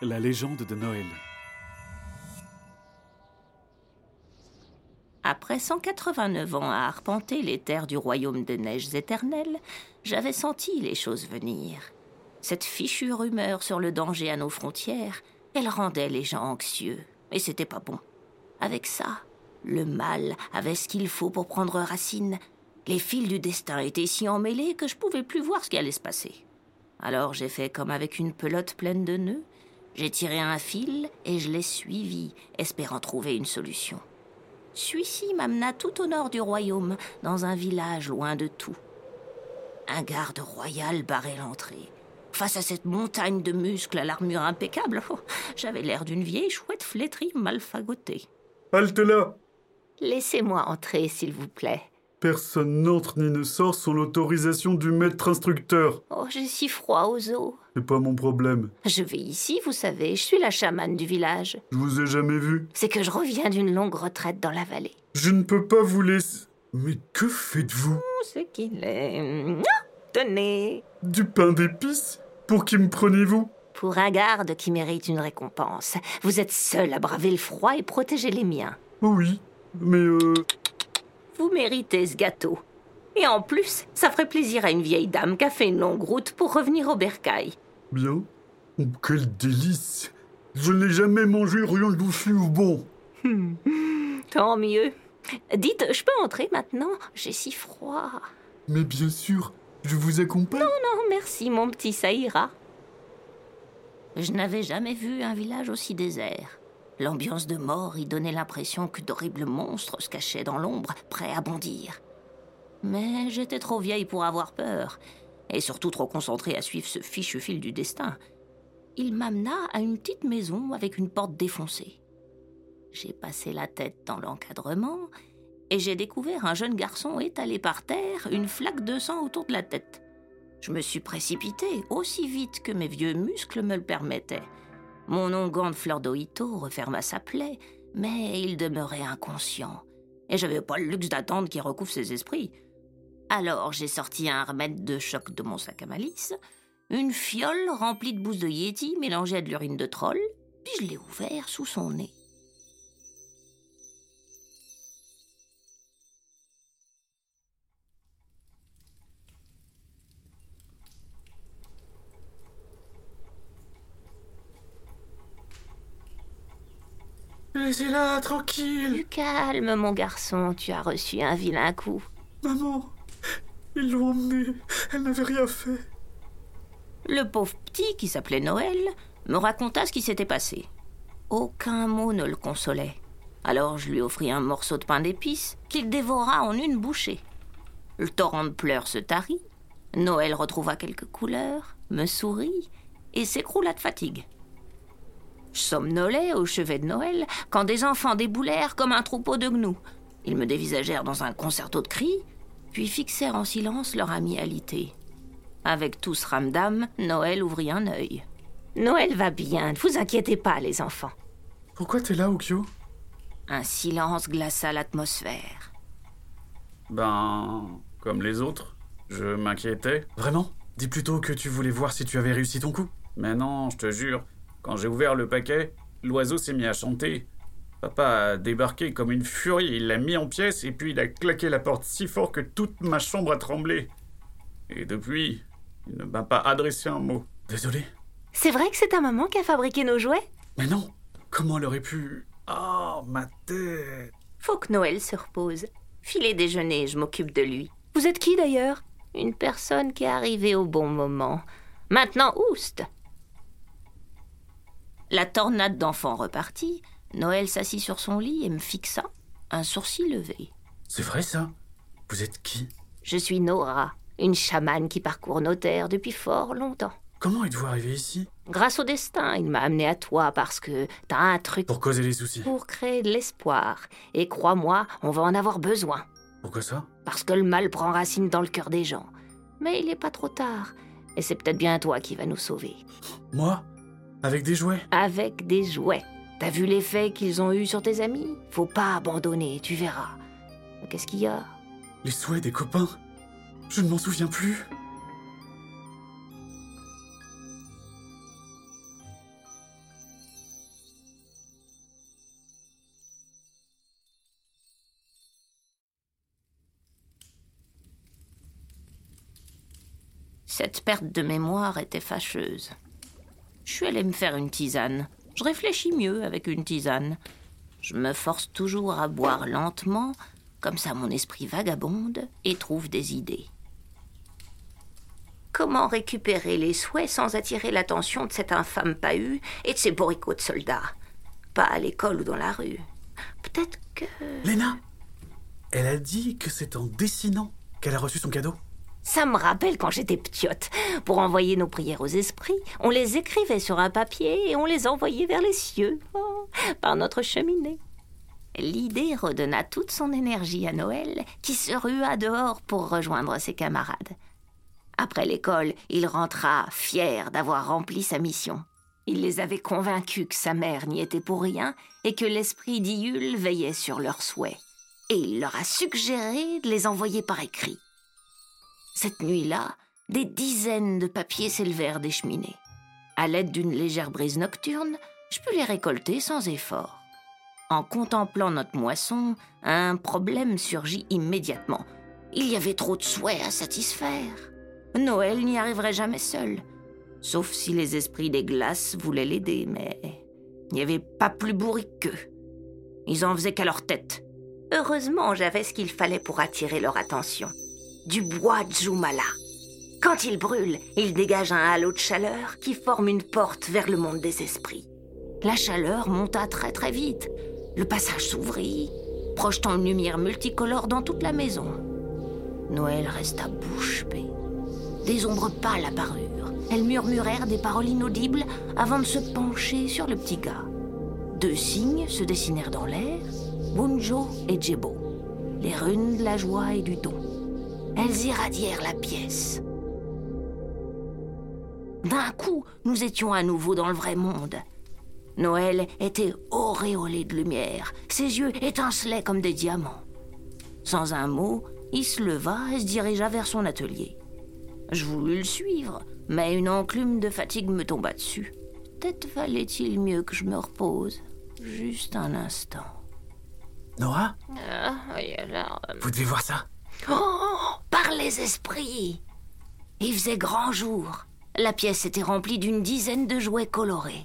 La légende de Noël. Après 189 ans à arpenter les terres du royaume des neiges éternelles, j'avais senti les choses venir. Cette fichue rumeur sur le danger à nos frontières, elle rendait les gens anxieux, et c'était pas bon. Avec ça, le mal avait ce qu'il faut pour prendre racine. Les fils du destin étaient si emmêlés que je pouvais plus voir ce qui allait se passer. Alors j'ai fait comme avec une pelote pleine de nœuds. J'ai tiré un fil et je l'ai suivi, espérant trouver une solution. Celui-ci m'amena tout au nord du royaume, dans un village loin de tout. Un garde royal barrait l'entrée. Face à cette montagne de muscles à l'armure impeccable, oh, j'avais l'air d'une vieille chouette flétrie mal fagotée. Halte là Laissez-moi entrer, s'il vous plaît. Personne n'entre ni ne sort sans l'autorisation du maître instructeur. Oh, j'ai si froid aux os. C'est pas mon problème. Je vais ici, vous savez, je suis la chamane du village. Je vous ai jamais vu. C'est que je reviens d'une longue retraite dans la vallée. Je ne peux pas vous laisser. Mais que faites-vous? Oh, ce qu'il est. Ah, tenez Du pain d'épices? Pour qui me prenez-vous? Pour un garde qui mérite une récompense, vous êtes seul à braver le froid et protéger les miens. Oh oui, mais euh... Vous méritez ce gâteau. Et en plus, ça ferait plaisir à une vieille dame qui a fait une longue route pour revenir au bercail. Bien. Oh, quel délice Je n'ai jamais mangé rien d'aussi bon. Tant mieux. Dites, je peux entrer maintenant? J'ai si froid. Mais bien sûr, je vous accompagne. Non, merci, mon petit, ça ira. Je n'avais jamais vu un village aussi désert. L'ambiance de mort y donnait l'impression que d'horribles monstres se cachaient dans l'ombre, prêts à bondir. Mais j'étais trop vieille pour avoir peur, et surtout trop concentrée à suivre ce fichu fil du destin. Il m'amena à une petite maison avec une porte défoncée. J'ai passé la tête dans l'encadrement et j'ai découvert un jeune garçon étalé par terre, une flaque de sang autour de la tête. Je me suis précipitée aussi vite que mes vieux muscles me le permettaient. Mon onguent de fleur d'Oito referma sa plaie, mais il demeurait inconscient. Et j'avais pas le luxe d'attendre qu'il recouvre ses esprits. Alors j'ai sorti un remède de choc de mon sac à malice, une fiole remplie de bousses de yéti mélangée à de l'urine de troll, puis je l'ai ouvert sous son nez. Laissez-la tranquille. Du calme, mon garçon, tu as reçu un vilain coup. Maman, ils l'ont emmenée. Elle n'avait rien fait. Le pauvre petit, qui s'appelait Noël, me raconta ce qui s'était passé. Aucun mot ne le consolait. Alors je lui offris un morceau de pain d'épices qu'il dévora en une bouchée. Le torrent de pleurs se tarit. Noël retrouva quelques couleurs, me sourit et s'écroula de fatigue. Je somnolais au chevet de Noël quand des enfants déboulèrent comme un troupeau de gnous. Ils me dévisagèrent dans un concerto de cris, puis fixèrent en silence leur ami alité. Avec tout ce ramdam, Noël ouvrit un œil. Noël va bien, ne vous inquiétez pas, les enfants. Pourquoi t'es là, Okyo Un silence glaça l'atmosphère. Ben, comme les autres, je m'inquiétais. Vraiment? Dis plutôt que tu voulais voir si tu avais réussi ton coup. Mais non, je te jure, quand j'ai ouvert le paquet, l'oiseau s'est mis à chanter. Papa a débarqué comme une furie, il l'a mis en pièces et puis il a claqué la porte si fort que toute ma chambre a tremblé. Et depuis, il ne m'a pas adressé un mot. Désolé. C'est vrai que c'est ta maman qui a fabriqué nos jouets? Mais non Comment elle aurait pu... Oh, ma tête Faut que Noël se repose. Filez déjeuner, je m'occupe de lui. Vous êtes qui d'ailleurs? Une personne qui est arrivée au bon moment. Maintenant, oust La tornade d'enfants repartit. Noël s'assit sur son lit et me fixa, un sourcil levé. C'est vrai ça? Vous êtes qui? Je suis Nora, une chamane qui parcourt nos terres depuis fort longtemps. Comment êtes-vous arrivé ici? Grâce au destin, il m'a amené à toi parce que t'as un truc Pour causer les soucis. pour créer de l'espoir. Et crois-moi, on va en avoir besoin. Pourquoi ça? Parce que le mal prend racine dans le cœur des gens. Mais il n'est pas trop tard. Et c'est peut-être bien toi qui va nous sauver. Moi? Avec des jouets Avec des jouets. T'as vu l'effet qu'ils ont eu sur tes amis? Faut pas abandonner, tu verras. Qu'est-ce qu'il y a? Les souhaits des copains Je ne m'en souviens plus. Cette perte de mémoire était fâcheuse. Je suis allée me faire une tisane. Je réfléchis mieux avec une tisane. Je me force toujours à boire lentement, comme ça mon esprit vagabonde et trouve des idées. Comment récupérer les souhaits sans attirer l'attention de cet infâme Pahu et de ses bourricots de soldats? Pas à l'école ou dans la rue. Peut-être que... Léna Elle a dit que c'est en dessinant qu'elle a reçu son cadeau. Ça me rappelle quand j'étais ptiote. Pour envoyer nos prières aux esprits, on les écrivait sur un papier et on les envoyait vers les cieux, oh, par notre cheminée. L'idée redonna toute son énergie à Noël, qui se rua dehors pour rejoindre ses camarades. Après l'école, il rentra fier d'avoir rempli sa mission. Il les avait convaincus que sa mère n'y était pour rien et que l'esprit d'Iule veillait sur leurs souhaits. Et il leur a suggéré de les envoyer par écrit. Cette nuit-là, des dizaines de papiers s'élevèrent des cheminées. À l'aide d'une légère brise nocturne, je pus les récolter sans effort. En contemplant notre moisson, un problème surgit immédiatement. Il y avait trop de souhaits à satisfaire. Noël n'y arriverait jamais seul. Sauf si les esprits des glaces voulaient l'aider, mais il n'y avait pas plus bourrique qu'eux. Ils en faisaient qu'à leur tête. Heureusement, j'avais ce qu'il fallait pour attirer leur attention. Du bois Jumala. Quand il brûle, il dégage un halo de chaleur qui forme une porte vers le monde des esprits. La chaleur monta très très vite. Le passage s'ouvrit, projetant une lumière multicolore dans toute la maison. Noël resta bouche bée. Des ombres pâles apparurent. Elles murmurèrent des paroles inaudibles avant de se pencher sur le petit gars. Deux signes se dessinèrent dans l'air, Bunjo et Djebo, les runes de la joie et du don. Elles irradièrent la pièce. D'un coup, nous étions à nouveau dans le vrai monde. Noël était auréolé de lumière, ses yeux étincelaient comme des diamants. Sans un mot, il se leva et se dirigea vers son atelier. Je voulus le suivre, mais une enclume de fatigue me tomba dessus. Peut-être valait-il mieux que je me repose. Juste un instant. Nora? Ah, alors... euh, Vous devez voir ça. Oh Par les esprits Il faisait grand jour. La pièce était remplie d'une dizaine de jouets colorés.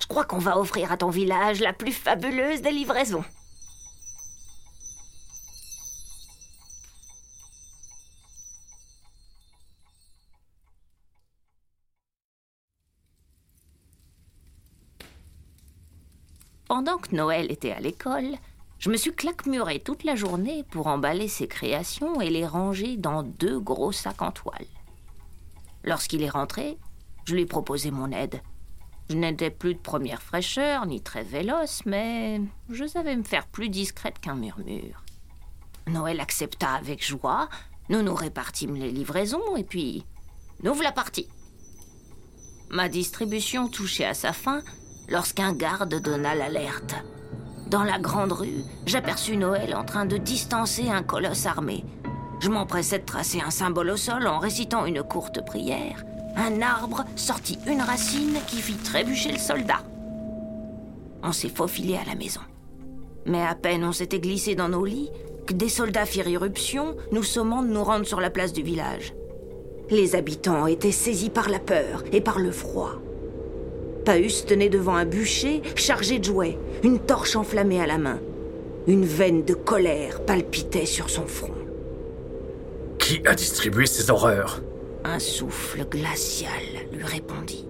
Je crois qu'on va offrir à ton village la plus fabuleuse des livraisons. Pendant que Noël était à l'école, je me suis claquemuré toute la journée pour emballer ses créations et les ranger dans deux gros sacs en toile. Lorsqu'il est rentré, je lui ai mon aide. Je n'étais plus de première fraîcheur, ni très véloce, mais je savais me faire plus discrète qu'un murmure. Noël accepta avec joie, nous nous répartîmes les livraisons, et puis nous voilà partis. Ma distribution touchait à sa fin lorsqu'un garde donna l'alerte. Dans la grande rue, j'aperçus Noël en train de distancer un colosse armé. Je m'empressai de tracer un symbole au sol en récitant une courte prière. Un arbre sortit une racine qui fit trébucher le soldat. On s'est faufilé à la maison. Mais à peine on s'était glissé dans nos lits que des soldats firent irruption, nous sommant de nous rendre sur la place du village. Les habitants étaient saisis par la peur et par le froid. Paus tenait devant un bûcher chargé de jouets, une torche enflammée à la main. Une veine de colère palpitait sur son front. Qui a distribué ces horreurs? Un souffle glacial lui répondit.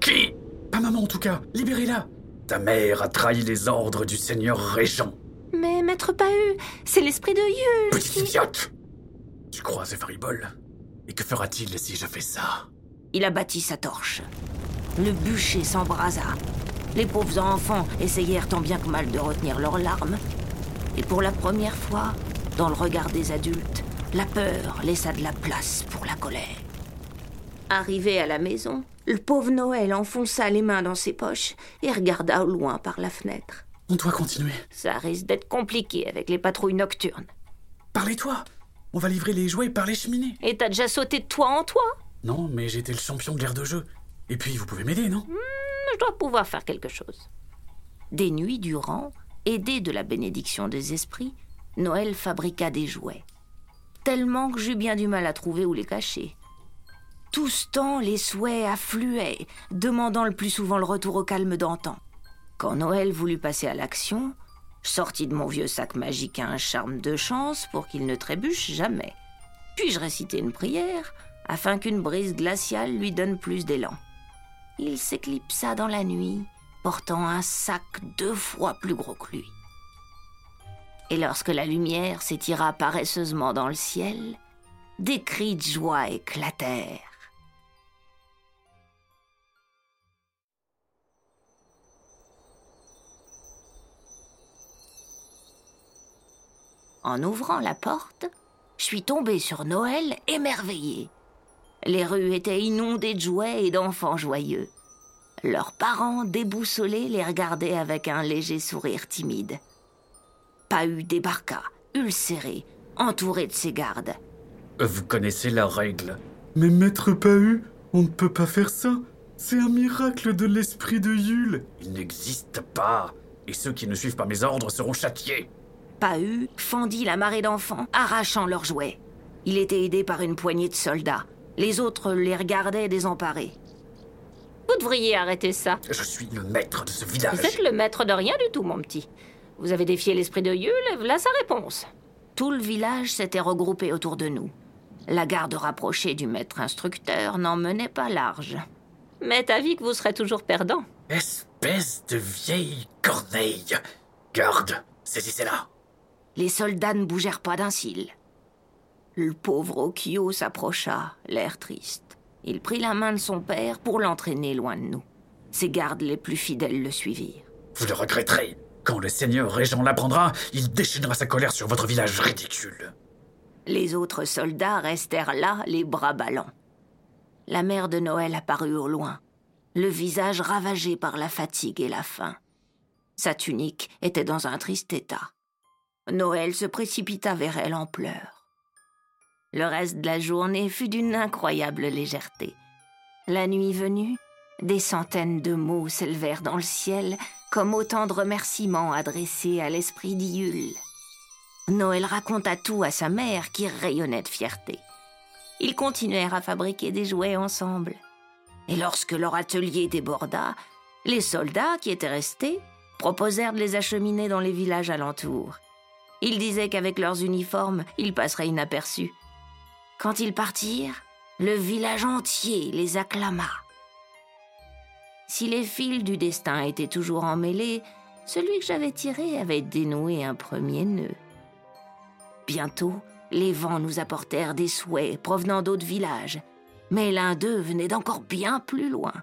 Qui? Pas maman en tout cas. Libérez-la. Ta mère a trahi les ordres du seigneur régent. Mais maître Pahu, c'est l'esprit de Yule Petite idiote Tu crois c'est faribole Et que fera-t-il si je fais ça? Il abattit sa torche. Le bûcher s'embrasa. Les pauvres enfants essayèrent tant bien que mal de retenir leurs larmes. Et pour la première fois, dans le regard des adultes, la peur laissa de la place pour la colère. Arrivé à la maison, le pauvre Noël enfonça les mains dans ses poches et regarda au loin par la fenêtre. On doit continuer. Ça risque d'être compliqué avec les patrouilles nocturnes. Parlez-toi. On va livrer les jouets par les cheminées. Et t'as déjà sauté de toi en toi Non, mais j'étais le champion de l'air de jeu. Et puis, vous pouvez m'aider, non? Je dois pouvoir faire quelque chose. Des nuits durant, aidé de la bénédiction des esprits, Noël fabriqua des jouets. tellement que j'eus bien du mal à trouver où les cacher. Tout ce temps, les souhaits affluaient, demandant le plus souvent le retour au calme d'antan. Quand Noël voulut passer à l'action, je sortis de mon vieux sac magique un charme de chance pour qu'il ne trébuche jamais. Puis je récitai une prière? Afin qu'une brise glaciale lui donne plus d'élan. Il s'éclipsa dans la nuit, portant un sac deux fois plus gros que lui. Et lorsque la lumière s'étira paresseusement dans le ciel, des cris de joie éclatèrent. En ouvrant la porte, je suis tombée sur Noël émerveillé. Les rues étaient inondées de jouets et d'enfants joyeux. Leurs parents, déboussolés, les regardaient avec un léger sourire timide. Pahu débarqua, ulcéré, entouré de ses gardes. Vous connaissez la règle. Mais maître Pahu, on ne peut pas faire ça. C'est un miracle de l'esprit de Yule. Il n'existe pas. Et ceux qui ne suivent pas mes ordres seront châtiés. Pahu fendit la marée d'enfants, arrachant leurs jouets. Il était aidé par une poignée de soldats. Les autres les regardaient désemparés. Vous devriez arrêter ça. Je suis le maître de ce village. Vous êtes le maître de rien du tout, mon petit. Vous avez défié l'esprit de Yule, voilà sa réponse. Tout le village s'était regroupé autour de nous. La garde rapprochée du maître instructeur n'en menait pas large. Mais avis que vous serez toujours perdant. Espèce de vieille corneille. Garde, saisissez-la. Les soldats ne bougèrent pas d'un cil. Le pauvre Okio s'approcha, l'air triste. Il prit la main de son père pour l'entraîner loin de nous. Ses gardes les plus fidèles le suivirent. Vous le regretterez. Quand le seigneur régent l'apprendra, il déchaînera sa colère sur votre village ridicule. Les autres soldats restèrent là, les bras ballants. La mère de Noël apparut au loin, le visage ravagé par la fatigue et la faim. Sa tunique était dans un triste état. Noël se précipita vers elle en pleurs. Le reste de la journée fut d'une incroyable légèreté. La nuit venue, des centaines de mots s'élevèrent dans le ciel comme autant de remerciements adressés à l'esprit d'Iule. Noël raconta tout à sa mère qui rayonnait de fierté. Ils continuèrent à fabriquer des jouets ensemble. Et lorsque leur atelier déborda, les soldats qui étaient restés proposèrent de les acheminer dans les villages alentours. Ils disaient qu'avec leurs uniformes, ils passeraient inaperçus. Quand ils partirent, le village entier les acclama. Si les fils du destin étaient toujours emmêlés, celui que j'avais tiré avait dénoué un premier nœud. Bientôt, les vents nous apportèrent des souhaits provenant d'autres villages, mais l'un d'eux venait d'encore bien plus loin.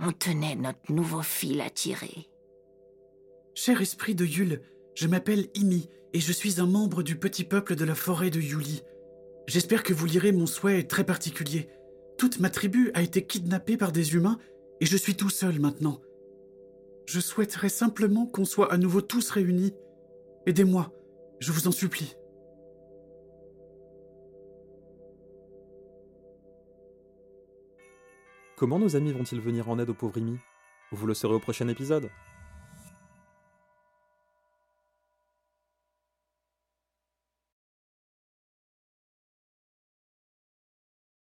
On tenait notre nouveau fil à tirer. Cher esprit de Yule, je m'appelle Imi et je suis un membre du petit peuple de la forêt de Yuli. J'espère que vous lirez mon souhait très particulier. Toute ma tribu a été kidnappée par des humains et je suis tout seul maintenant. Je souhaiterais simplement qu'on soit à nouveau tous réunis. Aidez-moi, je vous en supplie. Comment nos amis vont-ils venir en aide au pauvre Imi? Vous le saurez au prochain épisode.